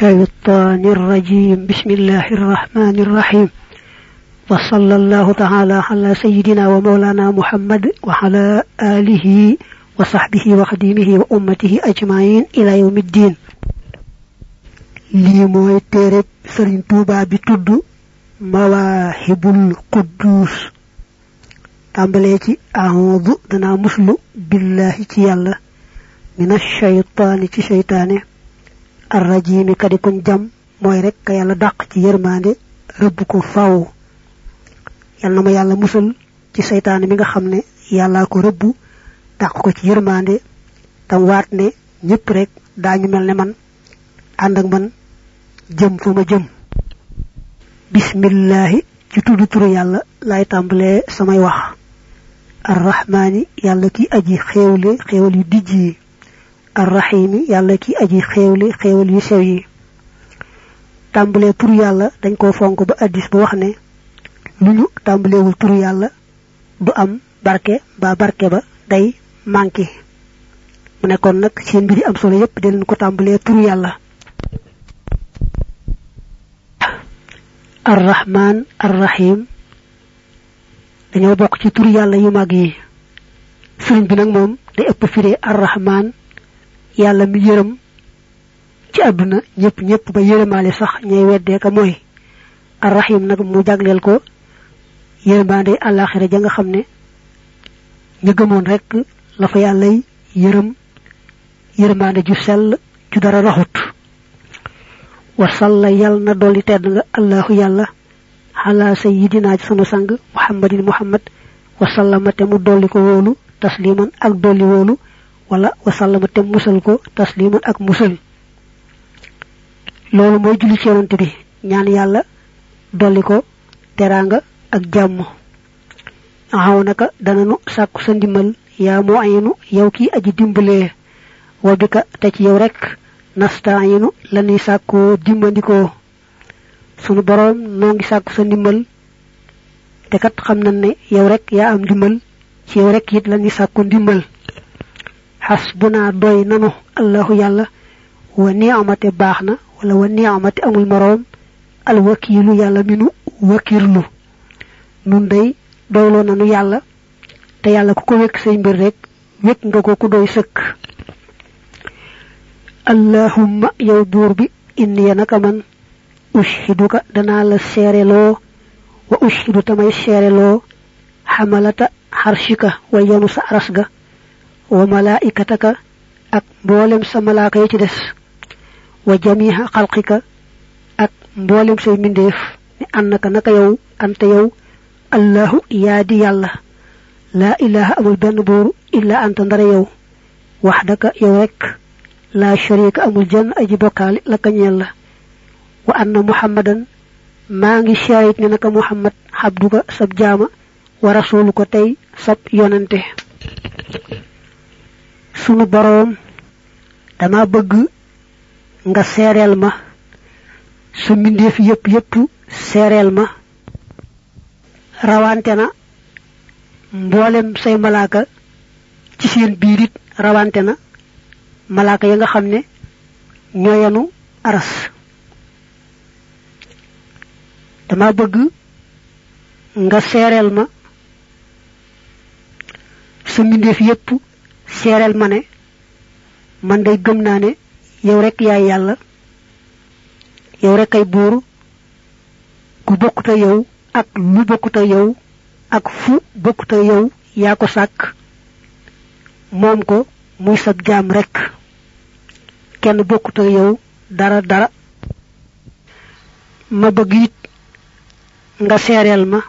الشيطان الرجيم. بسم الله الرحمن الرحيم. وصلى الله تعالى على سيدنا ومولانا محمد وعلى آله وصحبه وخديمه وأمته أجمعين إلى يوم الدين. لي موي تيرب سرين توبا بي مواهب القدوس تامبالي اعوذ دنا مسلو بالله تي من الشيطان تي شيطانه arrajimi kadi kun jam moy rek ka yalla dak ci yermande reub ko faaw yalla ma yalla musul ci seytaane mi nga xamne yalla ko reub dak ko ci yermande tam waat ne ñepp rek dañu melne man and ak man jëm fu ma jëm. Bismillah ci tuddu turu yalla lay tambalé samay wax. Arrahmani yalla ki aji xewle xewal yu arrahimi yalla ki aji xewli xewal yu sew yi. Tambale tur yalla dañ ko fonk ba tur yalla du am barke ba barke ba day manki mu ne kon nak seen mbiri am solo yépp den ko tambale tur yalla arrahman arrahim dañoo bokk ci tur yalla yu mag yi. Sëriñ bi nag moom day ëpp firee yalla mi yërëm ci aduna ñepp ñepp ba yërëmaale sax ñay weddee ka mooy arrahim nag mu jagleel ko yërëmaande alaxira ja nga xam ne ñu gëmoon rek la fa yërëm yërëmaande ju sell ju dara raxut. Wa salla yal na dolli tedd nga allahu yàlla ala sayyidina sunu sang muhammadin muhammad wa sallama te mu dolli ko wóolu tasliman ak dolli wóolu wala wasallama te musal ko tasliman ak musal. Loolu mooy julli ci yonante bi. Ñaan yàlla dolli ko teranga ak jàmm. Aw naka dananu sàkku sa ndimbal. Yaa moo ayinu yow ki aji dimbalee wa bika te ci yow rek nastaayinu lanuy sàkkoo dimbandikoo sunu borom noo ngi sàkku sa ndimbal. Te kat ne yow rek yaa am ndimbal. Ci yow rek it lanuy hasbuna doy nanu allahu yalla wa ni'amati baxna wala wa ni'amati amul morom al wakilu yalla minu wakirlu nun day doylo nanu yalla te yalla ku ko wek sey mbir rek wek nga ko ku doy sekk allahumma yow bur bi inni yanaka man ushiduka dana la serelo wa ushidu tamay serelo hamalata harshika wa yanu sa arasga wa malaikataka ak mboolem sa malaaka yi ci des. Wa jamiha khalqika ak mboolem say mindeef ni annaka naka yow anta yow allahu yaadi yalla la ilaha amul benn buur illa anta ndara yow. Wahdaka yow rek la sharika amul jenn aji bokkaali la ka la. Wa anna muhammadan maa ngi shahid ne naka muhammad habduka sab jaama wa rasuluka tey sab yonante sunu borom dama bëgg nga sérel ma su mbindeef yépp yépp sérel ma rawante na mboolem say malaaka ci seen biirit rawante na malaaka ya nga xam ne ñooyanu aras. Dama bëgg nga sérel ma su mbindeef yépp sérel mané man day gëm naa ne yow rek yaay yàlla yow rek ay buur ku bokkuta yow ak lu bokkuta yow ak fu bokkuta yow yaa ko sàkk moom ko muy sab jaam rek kenn bokkuta yow dara dara ma bëgg it nga seereel ma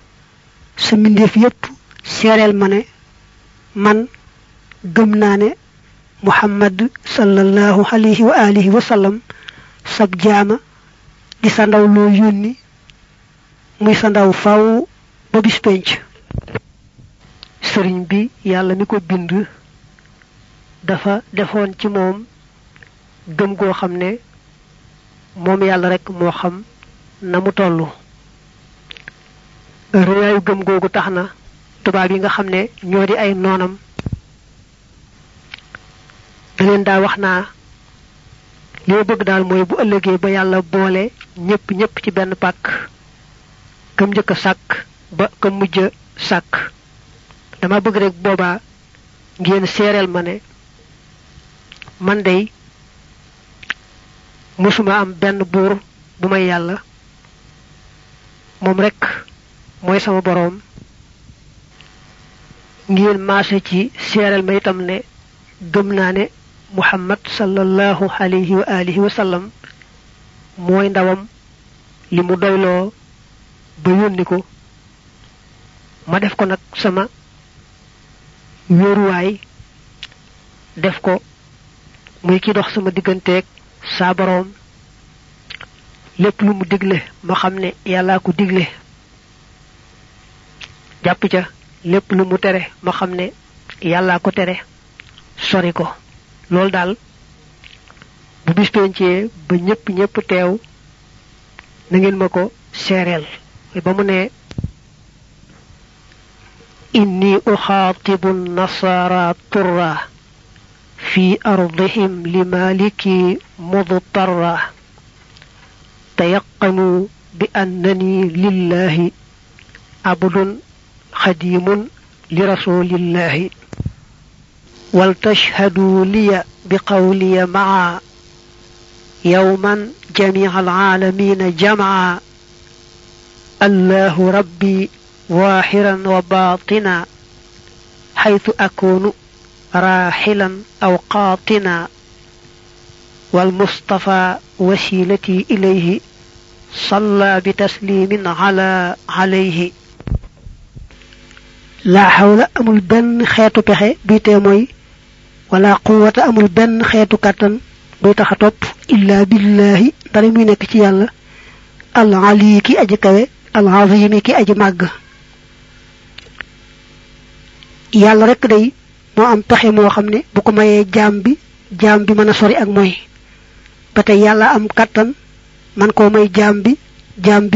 sa mbindeef yépp seereel ma ne man gëm naa ne muhammad sallallahu alayhi wa alihi wa sallam sab jaama di sa ndaw loo yónni muy sa ndaw faw ba bis penc. Sëriñ bi yàlla mi ko bind dafa defoon ci moom gëm goo xam ne moom yàlla rek moo xam na mu toll. Réyaayu gëm googu tax na tubaab yi nga xam ne ñoo di ay noonam da leen daa li bëgg daal mooy bu ëllëgee ba yàlla boole ñëpp ñëpp ci benn pàkk kam njëkk sàkk ba kam mujj sàkk. Dama bëgg rek boobaa ngeen seereel ma ne man day musuma am benn buur bu may yàlla. Moom rek mooy sama boroom. Ngeen maase ci seereel ma itam ne gëm naa ne muhammad sallallahu alayhi wa alihi wa sallam mooy ndawam li mu doyloo ba yónni ko ma def ko nag sama wéeruwaay def ko muy ki dox sama digganteeg saa boroom lépp lu mu digle ma xam ne yàllaa ko digle jàpp ca lépp lu mu tere ma xam ne yàllaa ko tere sori ko Lol dal, bu bis pencé ba ñepp ñepp tew na ngeen mako sérel ba mu ne inni uxaatibu nasara turra fi ardihim limaliki mudtarra. Tayaqqanu bi annani lillahi abdun khadimun li rasulillahi ولتشهدوا لي بقولي معا يوما جميع العالمين جمعا الله ربي واحرا وباطنا حيث أكون راحلا أو قاطنا والمصطفى وسيلتي إليه صلى بتسليم على عليه لا حول benn xeetu pexe bi te mooy wala quwwata amul benn xeetu kàttan buy tax a topp illa billahi dara muy nekk ci yàlla. al ali ki aji kawe al azimi ki aji màgg. yàlla rek day moo am pexe moo xam ne bu ko mayee jaam bi jaam sori ak tey yàlla am kàttan man koo may jaam bi jaam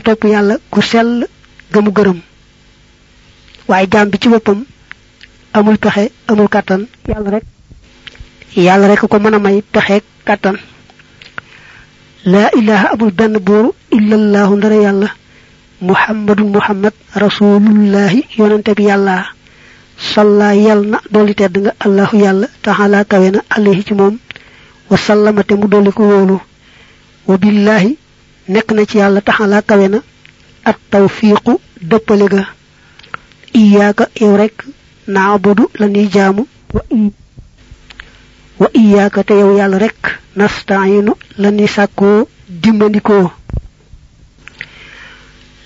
topp yàlla ku sell gëmu gërëm. waaye jaam bi ci boppam amul pexe amul kàttan. Yàlla rek yàlla rek ko mën a may pexe kàttan. Laa ilaha amul benn buur illallahu ndara yàlla. Muhammadun muhammad rasulullahi yonante bi yàlla. Salla yal na dolli tedd nga allahu yàlla taxala kawe na alayhi ci moom. Wa sallama te mu dolli ko wóolu. Wa nekk na ci yàlla taxala kawe na. At tawfiiqu dëppale ga. Iyaaka yow rek naabudu la ñuy jaamu. Wa wa iyaaka te yow yàlla rek nastaayinu la ñuy sàkkoo dimbandikoo.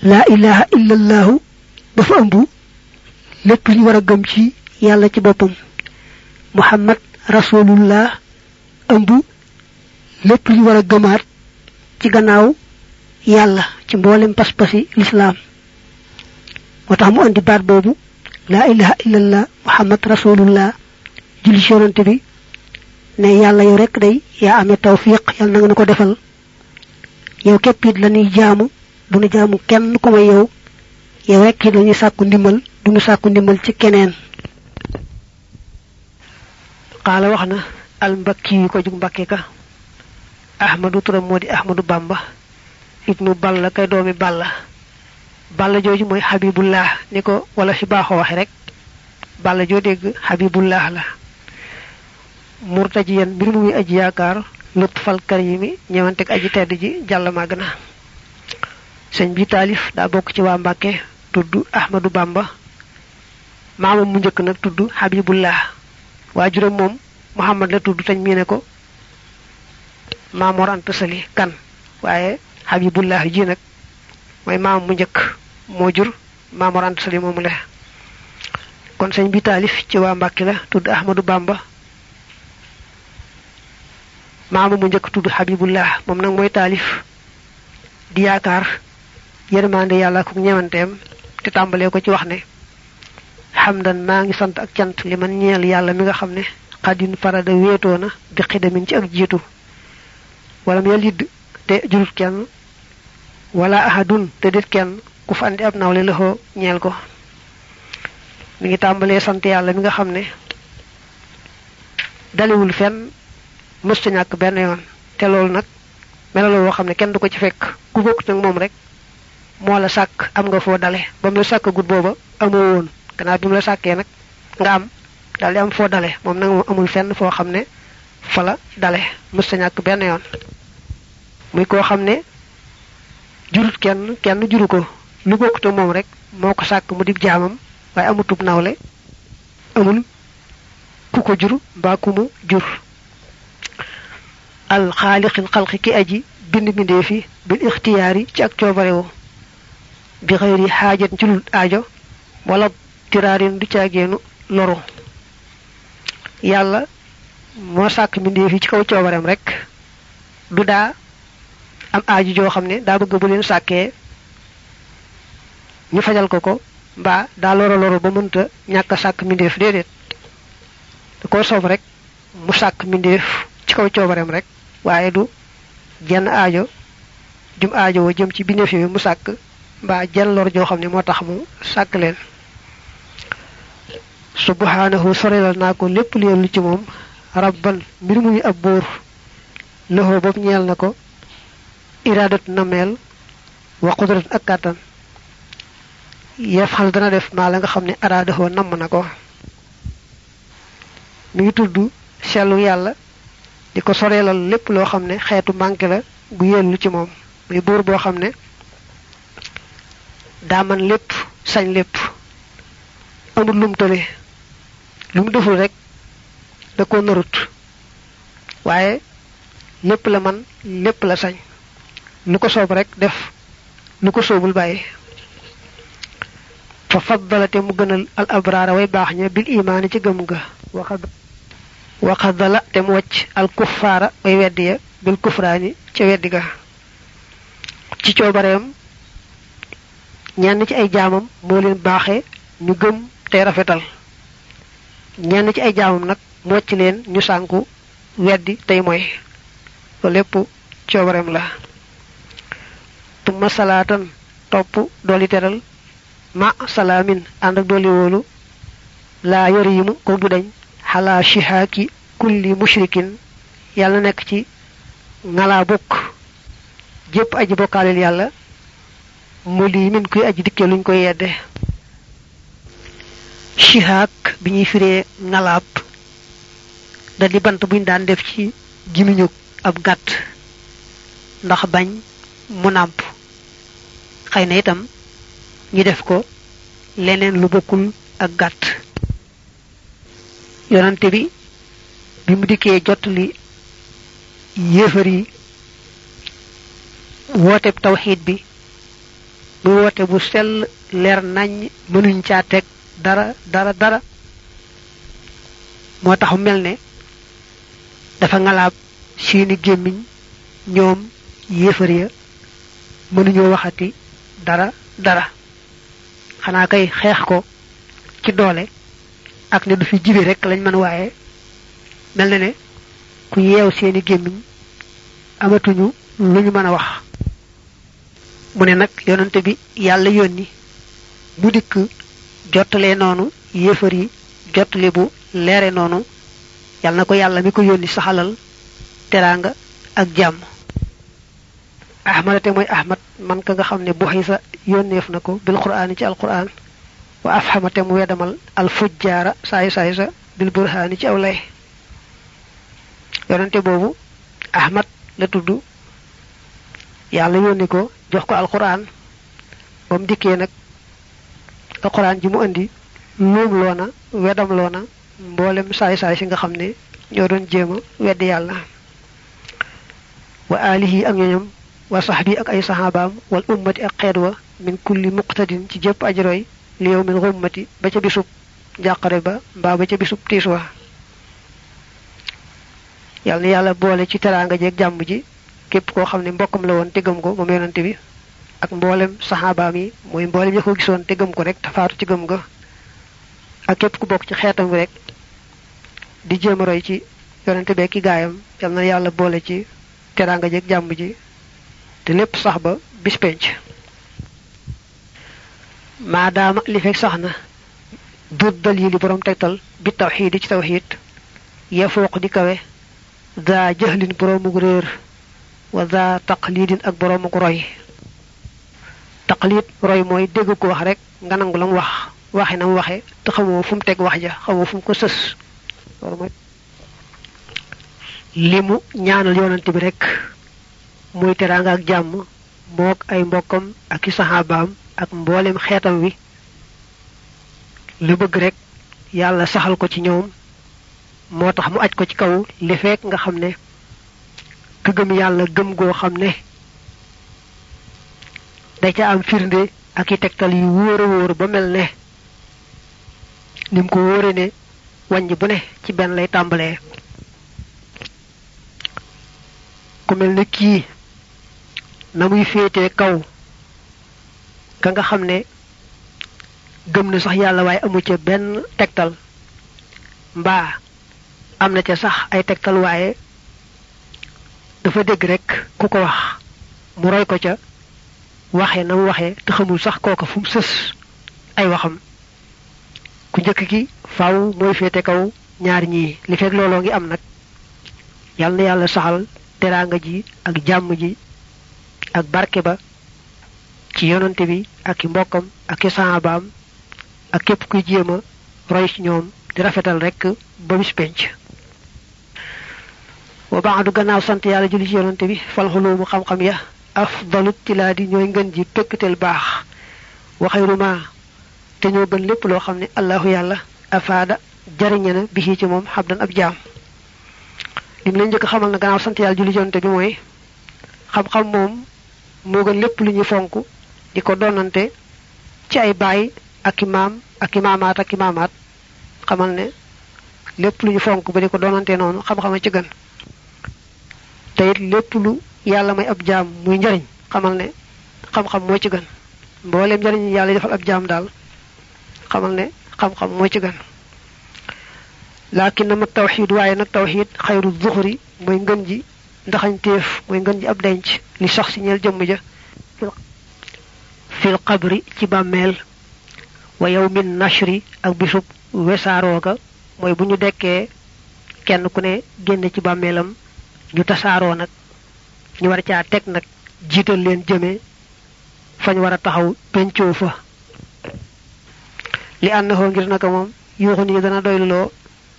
Laa ilaha illallahu dafa ëmb lépp li war a gëm ci ci muhammad rasulullah ëmb lépp li war a gëmaat ci gannaaw yàlla ci mboolem pas-pasi lislaam moo mu andi baat boobu laa ilaha illallah muhammad rasulullah. Julli ci bi. Ne yàlla yow rek day yaa amee tawfiq yàlla na nga ko defal. Yow képp it la ñuy jaamu du nu jaamu kenn ku may yow. Yow rek it la ñuy sàkku ndimbal du nu sàkku ndimbal ci keneen. Qaala wax na al mbakki ko jug ka. Ahmadu turam ahmadu bamba. Ibnu balla kay doomi balla balla jooju mooy xabibullah ni ko wala si baaxoo waxe rek balla joo dégg xabibullah la. Murtajiyan mbir mu muy aji yaakaar lutfal karimi ñëwantek aji tedd ji jàll màgg na. Sëñ bi taalif daa bokk ci waa mbàkke tudd ahmadu bamba. Maamam mu njëkk nag tudd xabibullah waajuram moom muhammad la tudd tañ miine ko. Kan waaye xabibullah ji nag mooy maamam mu njëkk moo jur maamoor anta sali moomu le kon sëñ bi taalif ci waa mbàkke la tudd ahmadu bamba maamu mu njëkk tudd xabibullah moom nag mooy taalif di yaakaar yërmande yàlla ku ñewanteem te tàmbalee ko ci wax ne. Xamdan maa ngi sant ak cant li man ñeel yàlla mi nga xam ne xadin farada wéetoo na bi xidamin ci ak jiitu. Wala mu yalid te jurut kenn wala ahadun te dit kenn ku fa andi ab nawle loxo ñeel ko. Mi ngi tàmbalee sant yàlla mi nga xam ne. Dalewul fenn mësta ñàkk benn yoon. Te loolu nag melalo woo xam ne kenn du ko ci fekk. Ku bokk nag moom rek moo la sàkk am nga foo dale. Ba mu la amoo woon. Gannaaw bi mu la nag nga am daal di am amul fenn foo xam ne fa la ñàkk yoon. Muy koo xam ne jurut kenn kenn juru ko. Lu bokkute moom rek moo ko sàkk mu dig jaamam waaye amutub nawle amul ku ko mbaa ku mu jur. Al xaaliqil xalqi ki aji bind bindee fi bil ixtiyaari ci ak coobarewu bi xëyri xaajat ci aajo wala tiraarin du caageenu loru yàlla moo sàkk mbindee fi ci kaw coobareem rek. Du daa am aajo joo xam ne daa bëgg bu leen sàkkee ñu fajal ko ko mbaa daa loro loro ba mënta ñàkk sàkk mbindeef déedéet. Da koo soob rek mu sàkk mbindeef ci kaw coobareem rek waaye du jenn aajo jum aajo wa jëm ci bindeef yooyu mu sàkk mbaa jenn lor joo xam ne moo tax mu sàkk leen. Subhanahu sorelal naa ko lépp lu ci moom. Rabban mbir muy ab buur bopp ñeel na ko iradat nameel wa qudrat ak kàttan. Yefal dana def maa la nga xam ne araadahoo namm na ko. Mi ngi tudd sellu yàlla di ko soreelal lépp loo xam ne xeetu manqué la gu yellu ci moom. Muy buur boo xam ne daa man lépp sañ lépp amul lum tële. Lu mu deful rek da ko narut. Waaye lépp la man lépp la sañ lu ko rek def lu ko soobul bàyyi. Fa faddalate mu gënal al abraara way bil imaani ci gëm ga. Wa xaddala te mu wacc al kuffaara way weddi ya bil kufraani ca weddi ga. Ci coobareem ñenn ci ay jaamam moo leen baaxe ñu gëm tey rafetal. Ñenn ci ay jaamam nag mu wacc leen ñu weddi tey mooy. Loolu lépp la tumma salaatan topp dooli teral ma salaamin ànd ak dooli wóolu laa yarimu ko du dañ xalaa shihaaki kulli mushrikin yàlla nekk ci ngalaa bokk jépp aji bokkaaleel yàlla mu lii min kuy aji dikkee luñ koy yedde shihaak bi ñuy firee ngalaab da di bant buñ daan def ci gimiñu ab gàtt ndax bañ mu nàmp xëy na itam ñu def ko leneen lu bokkul ak gàtt. Yonante bi bi mu dikkee li yéefar yi woote tawxiid bi muy woote bu sell leer nañ mënuñ caa teg dara dara dara. Moo tax mel ne dafa ngalaab seeni gémmiñ ñoom yéefar ya mënuñoo waxati dara dara. Xanaa kay xeex ko ci doole ak ne du fi jibe rek lañ mën waaye. Mel na ne ku yeew seeni gémmiñ amatuñu lu ñu mën a wax. Mu ne nag yonante bi yàlla yónni bu dikk jottalee noonu yéefar yi jottali bu leere noonu. Yàlla na ko yàlla mi ko yónni saxalal teraanga ak jàmm. Ahmad te mooy ahmad man ka nga xam ne buxisa yónneef na ko bil qur'aani ci alquran wa afhama te mu wedamal al fujjaara saay saay sa bil burhaani ci aw lay. Yonante boobu ahmad la tudd. Yàlla yónni ko jox ko alquran ba mu dikkee nag alquran ji mu indi luum loona wedam loona mboolem saay saay si nga xam ne ñoo doon jéema weddi yàlla. Wa alihi ak ñoñam wa sahbi ak ay sahabaam wal ummati ak xeet wa min kulli muqtadin ci jëpp ajroy li yow min xummati ba ca bisub njàqare ba mbaa ba ca bisub tiis wa yàlla na yàlla boole ci teraanga jeeg jàmm ji képp koo xam ne mbokkam la woon te gëm ko moom yonante bi ak mboolem saxaabaam yi mooy mboolem ña ko gisoon te gëm ko rek te faatu ci gëm ga ak képp ku bokk ci xeetam rek di jéem roy ci yonante bee ki gaayam yal na yàlla boole ci teraanga jeeg jàmm ji te lépp sax ba bis penc. Maadaama li fekk sax na dut dal yi li borom tegtal bi tawxiid ci tawxiid ya fooq di kawe daa jahlin boroomug réer wa daa taqlidin ak boroomug roy. Taqlid roy mooy dégg ko wax rek nga nangu lam wax waxe nam waxe te xamoo fu mu teg wax ja xamoo fu mu ko sës. Loolu mooy limu ñaanal yonante bi rek. Muy teranga ak jàmm mook ay mbokkam ak i saxaabaam ak mboolem xeetam wi. La bëgg rek yàlla saxal ko ci ñoom moo mu aj ko ci kaw li fekk nga xam ne ka gëm yàlla gëm goo xam da ca am firnde ak i yu wóor wóor ba mel ne nim ko wóore ne bu ne ci benn lay tàmbalee. Ku mel ne kii na muy féetee kaw ka nga xam ne gëm na sax yàlla waaye amu ca benn tegtal mbaa am ca sax ay tegtal waaye dafa dégg rek ku ko wax mu roy ko ca waxe na waxe te xamul sax kooka fu sës ay waxam. ku njëkk ki faaw mooy féete kaw ñaar ñii li fekk looloo ngi am nag. yàlla na yàlla saxal teraanga ji ak jàmm ji ak barke ba ci yonante bi ak i mbokkam ak i saabaam ak képp kuy jéem a roy ci ñoom di rafetal rek ba bis penc. Wa baadu gannaaw sant yàlla julli ci yonante bi fal xulumu xam-xam ya afdalu tilaadi ñooy ngën ji pëkkatel baax. Wa te ñoo gën lépp loo xam ne allahu yàlla afaada jariñe na bi ci moom xabdan ab jaam. Lim leen njëkk xamal na gannaaw sant yàlla julli ci yonante bi mooy xam-xam moom moo gën lépp lu ñuy fonk di ko donante ci ay baay ak i maam ak i maamaat ak i maamaat. Xamal ne lépp lu ñu fonk ba di ko donante noonu xam-xama ci gën. Te it lépp lu yàlla may ab jaam muy njariñ xamal ne xam-xam moo ci gën. Mbooleem njariñ yàlla defal ab jaam daal xamal ne xam-xam moo ci gën. Laakin na ma tawxiid waaye nag tawxiid xayru ji ndaxañ téef mooy ngën ji ab denc li sax si ñeel jëmm ja. Fil qabri ci bàmmeel wa yawmin nashri ak bisub wesaaroo ga mooy bu ñu dekkee kenn ku ne génn ci bàmmeelam ñu tasaaroo nag. Ñu war caa teg nag jiital leen jëme fañ war a taxaw pencoo fa. Li ànnaxoo ngir naka moom yuuxu dana doyluloo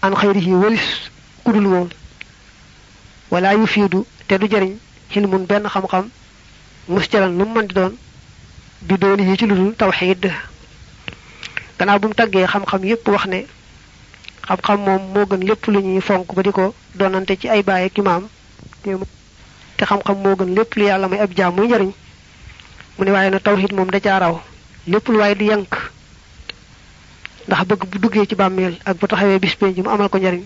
an xayri yi wëlis kudul wala yu fiidu te du jëriñ xilmun benn xam-xam musjalan lu mu mën di doon bi dooni yi ci lu dul tawxiid. Gannaaw bu mu taggee xam-xam yépp wax ne xam-xam moom moo gën lépp lu ñuy fonk ba di ko ci ay bàyyi ki maam te xam-xam moo gën lépp lu yàlla may ab jaam muy njariñ. Mu ne waaye na tawxiid moom da caa raw lépp lu waaye di yank ndax bëgg bu duggee ci bàmmeel ak bu taxawee bis mu amal ko njariñ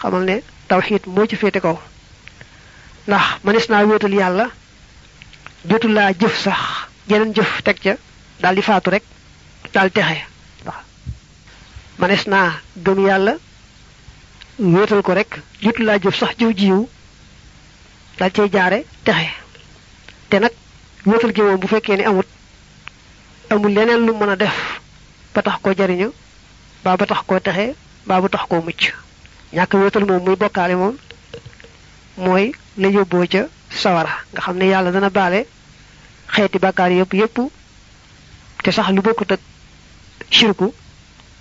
xamal ne tawxiid moo ci féete kaw ndax manis naa wéetal yàlla jotul laa jëf sax jeneen jëf teg ca daal di faatu rek daal texe. Ndax manis naa gëm yàlla wéetal ko rek jotul laa jëf sax jëw jiwu daal cay jaare texe. Te nag wéetal gi moom bu fekkee ni amut amul leneen lu mën a def ba tax koo jariñu baa ba tax koo texe ba tax koo mucc. Ñàkk wéetal moom muy bokkaale moom mooy la yóbboo ca sawara. Nga xam ne yàlla dana baale xeeti bàkkaar yëpp yëpp te sax lu bokkut ak shirku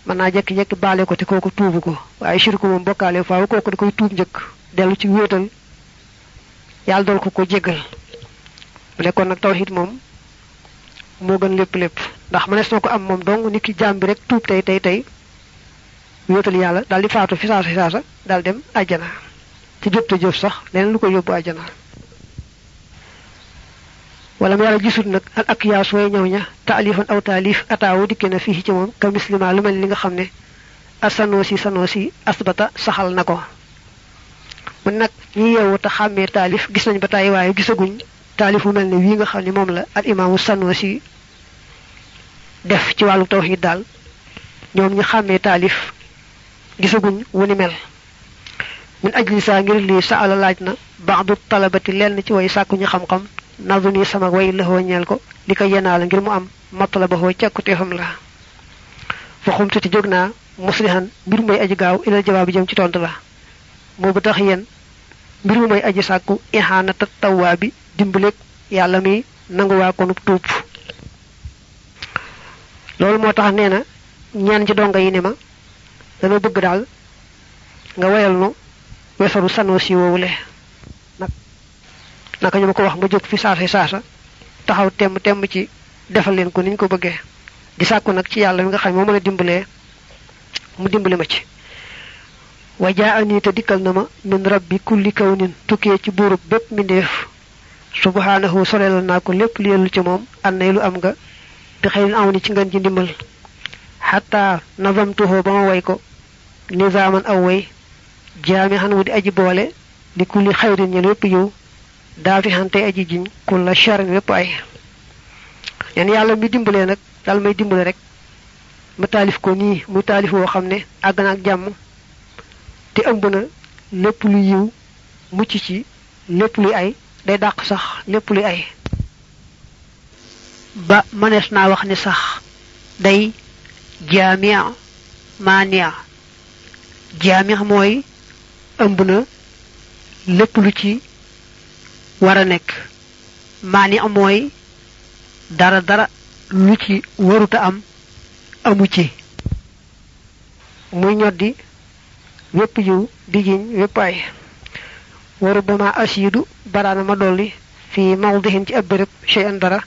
mën naa jekki-jekki baale ko te kooku tuubu ko. Waaye shirku moom bokkaale faaw kooku da koy tuub njëkk dellu ci wéetal. Yàlla dool ko ko jéggal. Mu nekkoon nag tawxiid moom moo gën lépp lépp. Ndax mënees na ko am moom dong nit ki jaam bi rek tuub tey tey tey wéetal yàlla daal di faatu fi fi saasa daal dem àjjana ci te jëf sax leneen lu ko yóbbu àjjana. Wala mu yàlla gisut nag al ak yaas way ñëw ña taalifan aw taalif ataawu dikke na fii ci moom ka mislima lu mel li nga xam ne asanoosi sanoosi asbata saxal na ko. Mun nag ñi yeewu te xàmmee taalif gis nañ ba tàyyi waaye gisaguñ taalif mel ne wii nga xam ne moom la al imaamu sanoosi def ci wàllu tawxiid daal. Ñoom ñu xàmmee taalif gisaguñ wu ni mel min ajli saa ngir lii sa ala laaj na baadu talabati lenn ci way sàkku ñu xam-xam nadu nii sama way lëxoo ñeel ko li ko yenaa la ngir mu am matlabahoo càkkuteefam la. Fa xumtuti jóg naa muslihan mbir may aji gaaw ilal jawaab jëm ci tontu la. Moo bu tax yéen mbir mu may aji sàkku ihanata tawwaa bi dimbalek yàlla mi nangu waa konub tuub. Loolu moo tax nee na ñaan ci donga yi ne ma dana bëgg daal nga wesaru sanoo si woowule nag naka ñu ma ko wax ma jóg fi saasa saasa taxaw temm temm ci defal leen ko niñ ko bëggee. Di sàkku nag ci yàlla mi nga xam moo mën a dimbalee mu dimbali ma ci. Wa jaani te dikkal na ma min rabbi kulli kawnin tukkee ci buurub bépp mindeef subhanahu sorelal naa ko lépp li yellu ci moom annay lu am nga bi xëy aw ni ci ngeen ji ndimbal. Xataa nazamtuhu ba ma way ko nizaaman aw way jaami xan di aji boole li kulli xayrin ñel wépp yiw daafi xan tey aji jiñ kulla charin wépp ay. Nen yàlla mi dimbalee nag dal may dimbale rek ma taalif ko nii muy taalif woo xam ne ak jàmm te ëmb na lu yiw mucc ci lépp luy ay day dàq sax lépp luy ay. Ba mënees naa wax ni sax day maania jaamia mooy ëmb na lépp lu ci war a nekk. Maania mooy dara dara lu ci waruta am amu ci. Muy ñoddi wépp yiw di jiñ waru ba ma asiidu baraana ma dolli fi mawdihin ci ab béréb shay'an dara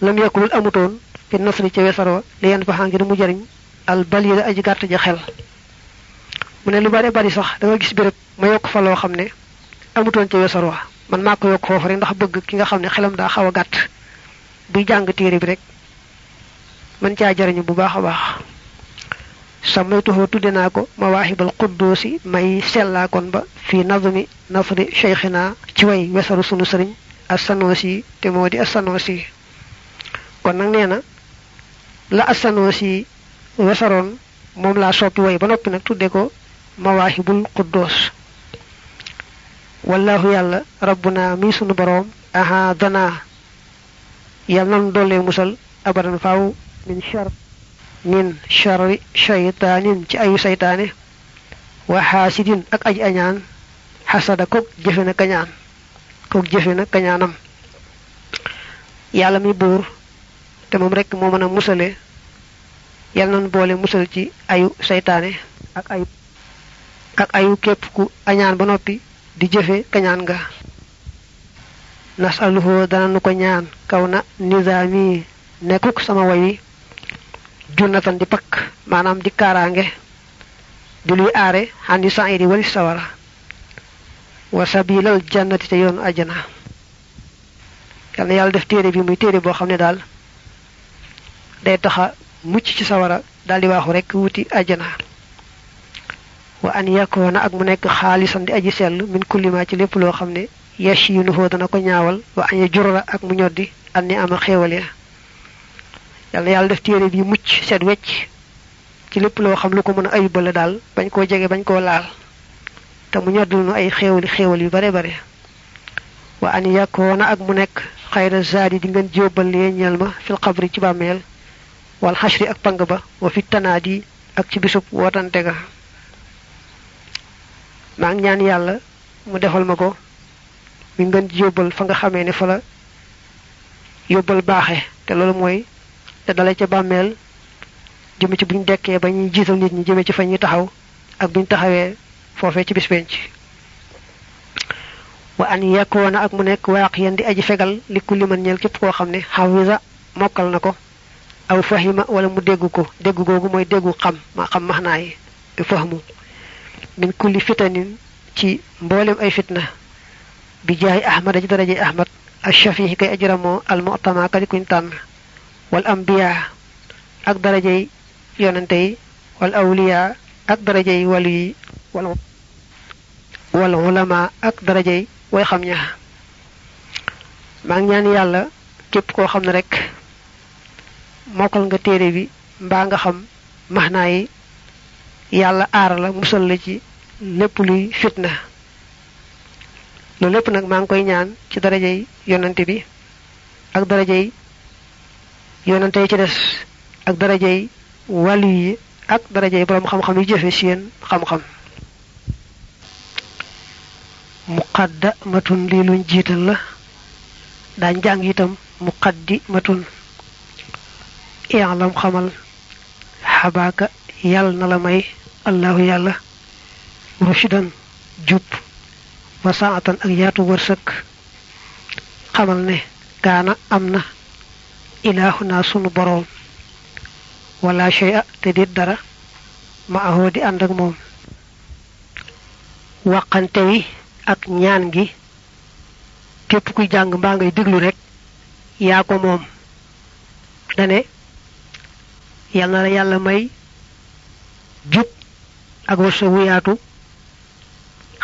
lam yakul amutoon fi nasri ci wesaro li yenn fa ngir mu jariñ al balila aji gàtt ja xel mu ne lu bare bari sax da nga gis béréb ma yokk fa loo xam ne amutoon ca wesar wa. Man maa ko yokk foofu rek ndax bëgg ki nga xam ne xelam daa xaw a gàtt. Buy jàng téere bi rek mën caa jariñu bu baax a baax. Samaytuhu tudde naa ko mawaahibal quddoosi may sellaa kon ba fii nazmi nasri cheikhina ci way wesaru sunu sëriñ assanoosi te moo di assanoosi. Kon nag nee na la assanoosi wesaroon moom laa soppi way ba noppi nag tudde ko mawaahibul quddoos wallahu yàlla rabbuna mi sunu boroom aha dana yàlla nanu dollee musal abadan faaw min char min charri shaytaanin ci ayu saytaane wa xaasidin ak aji añaan xasada kook jëfe na kañaan kook jëfe na kañaanam. Yàlla mi buur te moom rekk moo mën a musale yàlla nan boole musal ci ayu saytaane ak ayu ak ayu képp ku añaan ba noppi di jëfe kañaan nga nasaluhu dana nu ko ñaan kaw na nizaami nekkuk sama way wi junnatan di pakk maanaam di kaaraange di luy aare xandi sa'iri wali sawara. Wa sabilal jannati te yoonu ajjana yal na yàlla def téere bi muy téere boo xam ne daal day taxa mucc ci sawara daal di waaxu rekk wuti ajjana wa an yakoona ak mu nekk xaalisan di aji min kullima ci lépp loo xam ne yashiinu foo dana ko ñaawal wa an ya jurra ak mu ñoddi an ni ama xéewal ya. Yàlla yàlla def téere bi mucc set wecc ci lépp loo xam lu ko mën a ayubale daal bañ koo jege bañ laal mu ay yu bare bare. Wa an yakkoona ak mu nekk xayra zaadi di ngeen ma fil xabri ci bàmmeel wal xashri ak pang wa fi tanaadi ak ci bisub ga maa ngi ñaan yàlla mu defal ma ko. mi ngeen yóbbal fa nga xamee ne fa la yóbbal baaxe. te loolu mooy te dala ca bàmmeel jëme ci buñ dekkee ba ñuy jiital nit ñi jëme ci fa ñuy taxaw ak buñ taxawee foofee ci bis penc. wa an yakkoona ak mu nekk waaq yan di aji fegal li kulli man ñeel képp koo xam ne xawisa mokkal na ko aw fahima wala mu dégg ko. dégg googu mooy déggu xam ma xam max naa yi fahmu. Min kulli fitanin ci mboolem ay fitna. Bi jaay ahmad ci daraje ahmad ash-shafihi kay ajramoo al mu'tama kadi kuñ tànn. Wal ambiya ak darajey yonante yi wal awliya ak darajey walu yi wal wal ulama ak darajey way xam ña maa ngi ñaan yàlla képp koo xam ne rek mokkal nga téere bi mbaa nga xam maxnaa yi yàlla aar la musal la ci lépp luy fitna. Loolu lépp nag maa ngi koy ñaan ci darajey yonante bi ak darajey yonante yi ci des ak darajey wàllu yi ak darajey boroom xam-xam yi jëfe seen xam-xam. Muqaddamatun li luñ jiital la. Daañ jàng itam muqaddimatun. I'lam xamal xabaaka yàlla na la may allahu yàlla rushidan jub wa saatan ak yaatu wërsëg xamal ne kaana am na ilaahuna sunu boroom wala shay'a te dit dara ma ahoo di ànd ak wi ak ñaan gi képp kuy jàng mbaa ngay déglu rek yaa ko moom. Dane na may ak wu yaatu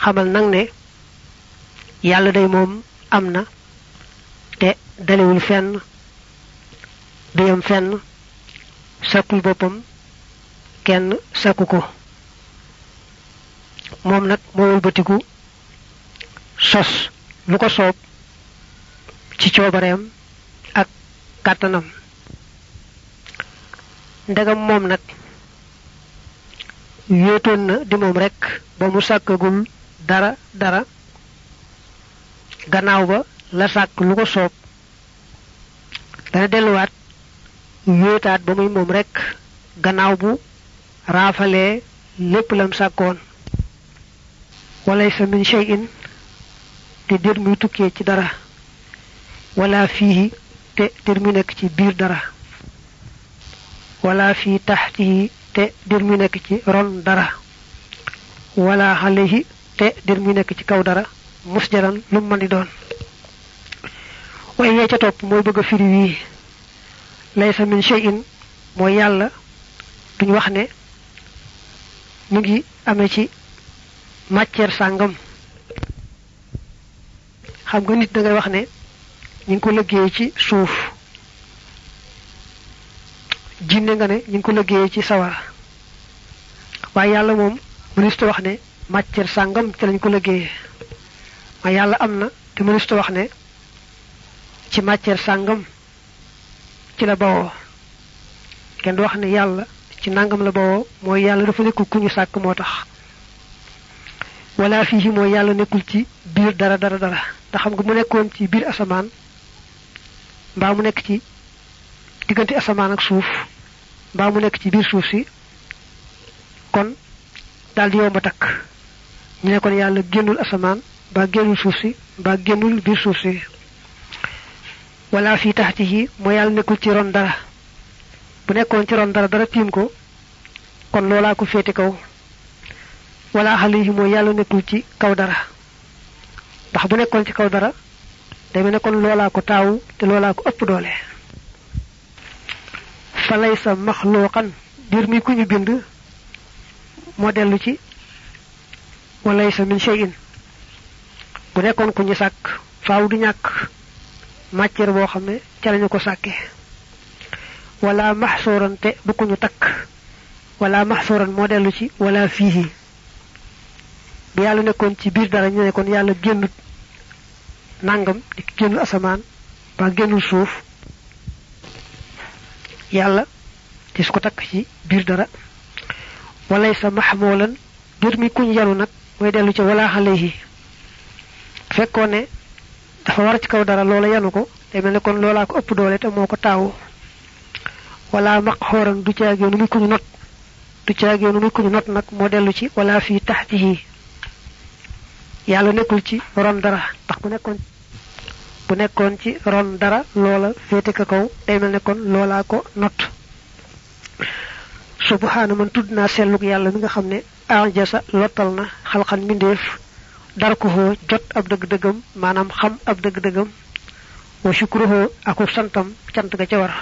xamal nag ne yàlla day moom am na te dalewul fenn duyam fenn sakkul boppam kenn sakku ko. Moom nag moo wëlbatiku sos lu ko soob ci coobareem ak kàttanam. Ndegam moom nag wéetoon na di moom rekk ba mu sàkkagul dara dara. Gannaaw ba la sàkk lu ko soob. Dana delluwaat wéetaat ba muy moom rekk gannaaw bu raafalee lépp lam sàkkoon. Walaysa min shay'in te dir muy tukkee ci dara. Wala fiihi te dir mu nekk ci biir dara. Wala fii taxtihi te dir mu nekk ci ron dara. Wala alayhi te dir muy nekk ci kaw dara musjaran lu mën di doon. Way yee ca topp mooy bëgg a firi wii. Laysa min mooy yàlla duñ wax ne mu ngi amee ci matière sàngam. Xam nga nit da wax ne ñu ngi ko liggéey ci suuf. Jinne nga ne ñu ngi ko liggéey ci sawara. Waaye yàlla moom mënista wax ne matière sàngam ci lañ ko liggéeyee. Waaye yàlla am na te mënista wax ne ci matière sàngam ci la bawoo. Kenn du wax ne yàlla ci nangam la bawoo mooy yàlla dafa nekkul ku ñu sàkk wala fii mooy yàlla nekkul ci biir dara dara dara. Ndax xam nga mu nekkoon ci biir asamaan mbaa mu nekk ci diggante asamaan ak suuf mbaa mu nekk ci suuf si kon daal di yomb a takk. Ñu ne kon yàlla génnul asamaan mbaa génnul suuf si mbaa génnul biir suuf si. Wala fii taxtihi mooy yàlla nekkul ci ron dara. Bu nekkoon ci ron dara dara tiim ko kon loolaa ko féete kaw. Wala alayhi mooy yàlla nekkul ci kaw dara. Ndax bu ci kaw dara day kon loolaa ko taawu te loolaa ko doole fa lay sa maxluuqan biir mi ku ñu bind moo dellu ci sa min shay'in bu nekkoon ku ñu sàkk faaw du ñàkk matière boo xam ne ca lañu ko maxsooran te bu ku ñu takk. Wala maxsooran moo dellu ci wala fiihi. Bu yàlla nekkoon ci dara ñu nangam di génnul asamaan ba génnul suuf yàlla di su ko takk ci biir dara. Walay sa maxmoolan biir mi kuñ yaru nag mooy dellu ci wala alayhi. Fekkoon ne dafa war ci kaw dara loola yanu ko day mel ne kon loolaa ko ëpp doole te moo ko taawu. Wala maq xooran du caageenu muy kuñu not. Du caageenu muy kuñu not nag moo dellu ci wala fii taxtihi. Yàlla nekkul ci ron dara ndax bu nekkoon bu nekkoon ci ron dara loola féete ka kaw day mel ne kon loolaa ko not. Subhaana man tudd naa sellug yàlla mi nga xam ne ajasa lottal na xalxan mbindeef dar ko hoo jot ab dëgg-dëggam maanaam xam ab dëgg-dëggam wa shukruhoo aku santam cant ga ca war.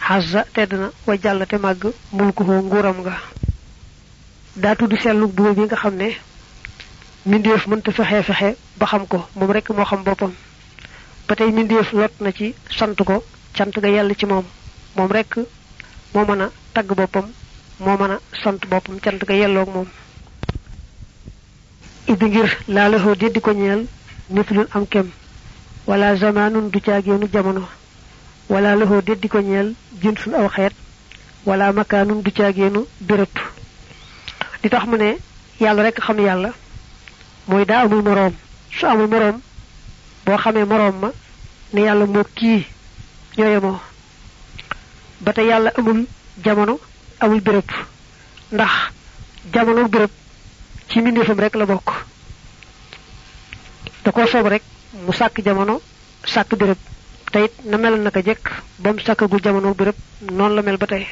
Xasa tedd na wa jàll te màgg mulku hoo nguuram nga. Daa tudd sellug buur bi nga xam ne mbindeef mënta fexe fexe ba xam ko moom rek moo xam boppam ba tey mbindeef lot na ci sant ko cant ga yàlla ci moom. Moom rek moo mën a tagg boppam moo mën a sant boppam cant ga yelloog moom. Iddi ngir laalahoo déddi ko ñeel am kem. Wala zamanun du caageenu jamono. Wala lahoo déddi ko ñeel jinsun aw xeet. Wala makaanun du caageenu béréb. Di tax mu ne yàlla rek xam yàlla. Mooy daa amul moroom. Su amul moroom boo xamee moroom ma ne yàlla moo kii ñooyemoo ba tey yàlla amul jamono amul béréb ndax jamono béréb ci mbindeefam rek la bokk da ko soob rek mu sàkk jamono sàkk béréb te it na mel naka jekk ba mu sàkkagul jamono béréb noonu la mel ba tey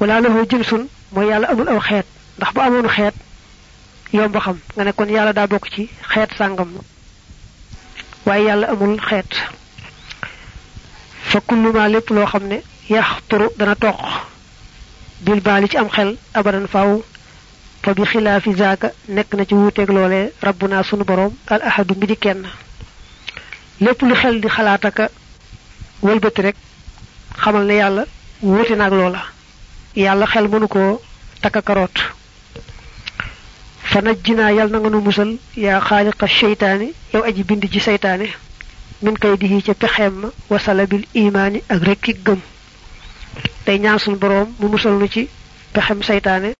wala lahu jinsun mooy yàlla amul aw xeet ndax bu amoon xeet yomb xam nga ne kon yàlla daa bokk ci xeet sàngam waaye yàlla amul xeet fa kullu ma lépp loo xam ne yaxturu dana toq bil baali ci am xel abadan faaw fa bi xilaafi zaaka nekk na ci wuuteeg loolee rabbuna sunu borom al ahadu mi di kenn lépp lu xel di xalaataka wëlbati rek xamal ne yàlla wuute naag loola yàlla xel mënu koo takka karoot fa najjinaa yàlla na nga nu musal yaa xaaliqa seytaani yow aji bind ci seytaane min kay di ca pexeem ma wasala bil imaani ak rekki gëm tey ñaan suñu boroom mu musal nu ci pexem seytaane